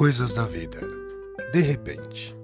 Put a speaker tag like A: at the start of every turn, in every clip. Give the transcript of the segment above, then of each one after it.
A: Coisas da vida. De repente.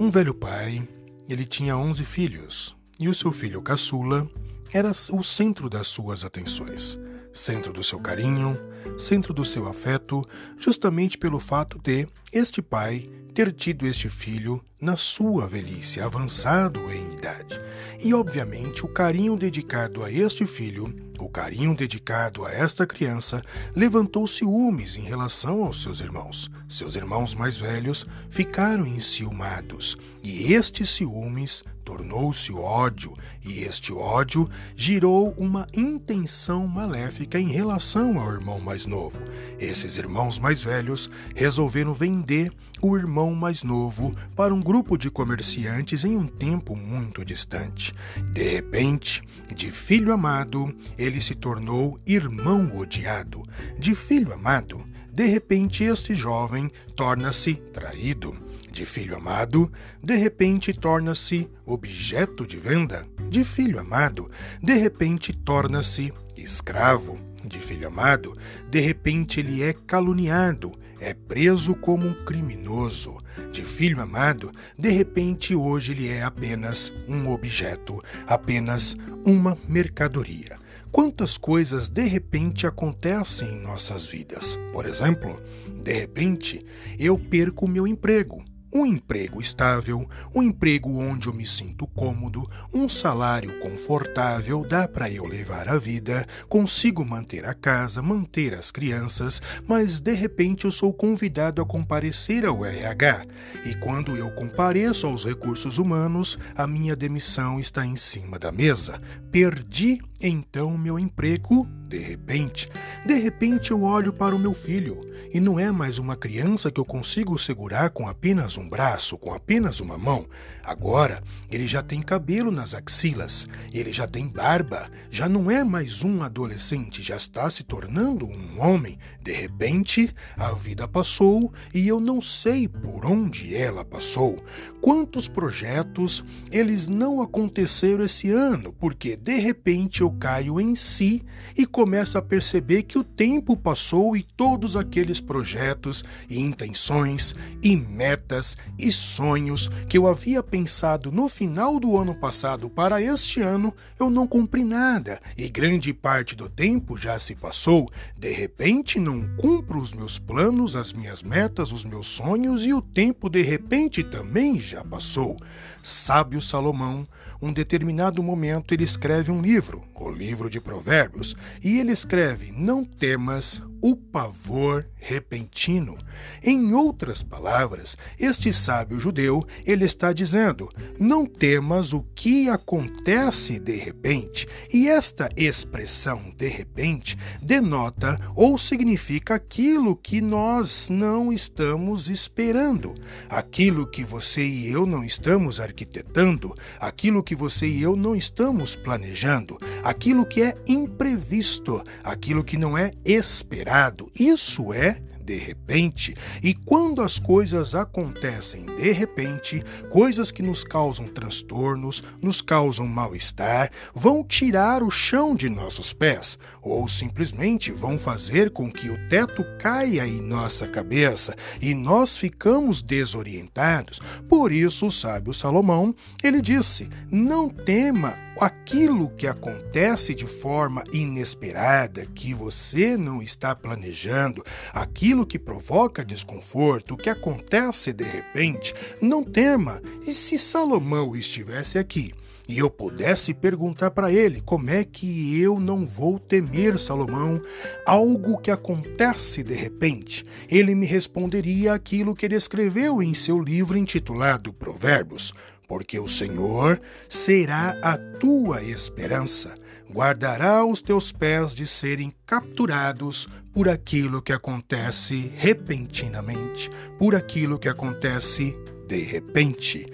A: Um velho pai, ele tinha onze filhos, e o seu filho caçula era o centro das suas atenções, centro do seu carinho, centro do seu afeto, justamente pelo fato de este pai ter tido este filho na sua velhice, avançado em idade. E, obviamente, o carinho dedicado a este filho, o carinho dedicado a esta criança, levantou ciúmes em relação aos seus irmãos. Seus irmãos mais velhos ficaram enciumados, e estes ciúmes tornou-se ódio, e este ódio girou uma intenção maléfica em relação ao irmão mais novo. Esses irmãos mais velhos resolveram vender o irmão mais novo para um grupo de comerciantes em um tempo muito distante. De repente, de filho amado, ele se tornou irmão odiado. De filho amado, de repente este jovem torna-se traído de filho amado, de repente torna-se objeto de venda, de filho amado, de repente torna-se escravo, de filho amado, de repente ele é caluniado, é preso como um criminoso. De filho amado, de repente hoje ele é apenas um objeto, apenas uma mercadoria. Quantas coisas de repente acontecem em nossas vidas? Por exemplo, de repente eu perco meu emprego um emprego estável, um emprego onde eu me sinto cômodo, um salário confortável, dá para eu levar a vida, consigo manter a casa, manter as crianças, mas de repente eu sou convidado a comparecer ao RH. E quando eu compareço aos recursos humanos, a minha demissão está em cima da mesa. Perdi então meu emprego de repente, de repente eu olho para o meu filho e não é mais uma criança que eu consigo segurar com apenas um braço, com apenas uma mão. Agora ele já tem cabelo nas axilas, ele já tem barba, já não é mais um adolescente, já está se tornando um homem. De repente, a vida passou e eu não sei por onde ela passou. Quantos projetos eles não aconteceram esse ano, porque de repente eu caio em si e começa a perceber que o tempo passou e todos aqueles projetos e intenções e metas e sonhos que eu havia pensado no final do ano passado para este ano, eu não cumpri nada e grande parte do tempo já se passou. De repente não cumpro os meus planos, as minhas metas, os meus sonhos e o tempo de repente também já passou. Sábio Salomão, um determinado momento ele escreve um livro, o livro de Provérbios, e ele escreve: Não temas o pavor repentino. Em outras palavras, este sábio judeu, ele está dizendo: não temas o que acontece de repente. E esta expressão de repente denota ou significa aquilo que nós não estamos esperando, aquilo que você e eu não estamos arquitetando, aquilo que você e eu não estamos planejando, aquilo que é imprevisto, aquilo que não é esperado. Isso é de repente, e quando as coisas acontecem de repente, coisas que nos causam transtornos, nos causam mal-estar, vão tirar o chão de nossos pés, ou simplesmente vão fazer com que o teto caia em nossa cabeça e nós ficamos desorientados. Por isso, o sábio Salomão, ele disse: "Não tema aquilo que acontece de forma inesperada, que você não está planejando, aquilo que provoca desconforto, o que acontece de repente, não tema. E se Salomão estivesse aqui? e eu pudesse perguntar para ele como é que eu não vou temer, Salomão, algo que acontece de repente, ele me responderia aquilo que ele escreveu em seu livro intitulado Provérbios porque o Senhor será a tua esperança, guardará os teus pés de serem capturados por aquilo que acontece repentinamente, por aquilo que acontece de repente.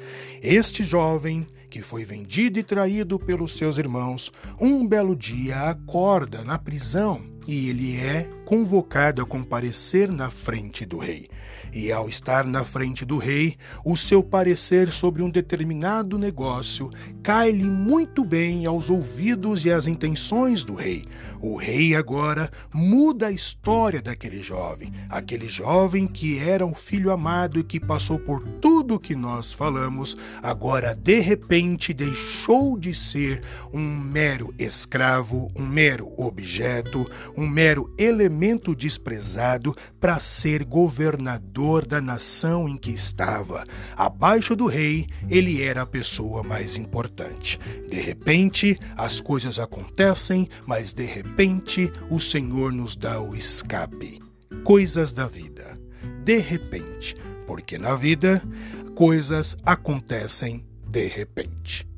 A: Este jovem que foi vendido e traído pelos seus irmãos, um belo dia acorda na prisão e ele é convocado a comparecer na frente do rei. E ao estar na frente do rei, o seu parecer sobre um determinado negócio cai-lhe muito bem aos ouvidos e às intenções do rei. O rei agora muda a história daquele jovem, aquele jovem que era um filho amado e que passou por tudo que nós falamos, agora de repente deixou de ser um mero escravo, um mero objeto, um mero elemento desprezado para ser governador da nação em que estava. Abaixo do rei, ele era a pessoa mais importante. De repente, as coisas acontecem, mas de repente o Senhor nos dá o escape. Coisas da vida. De repente, porque na vida coisas acontecem de repente.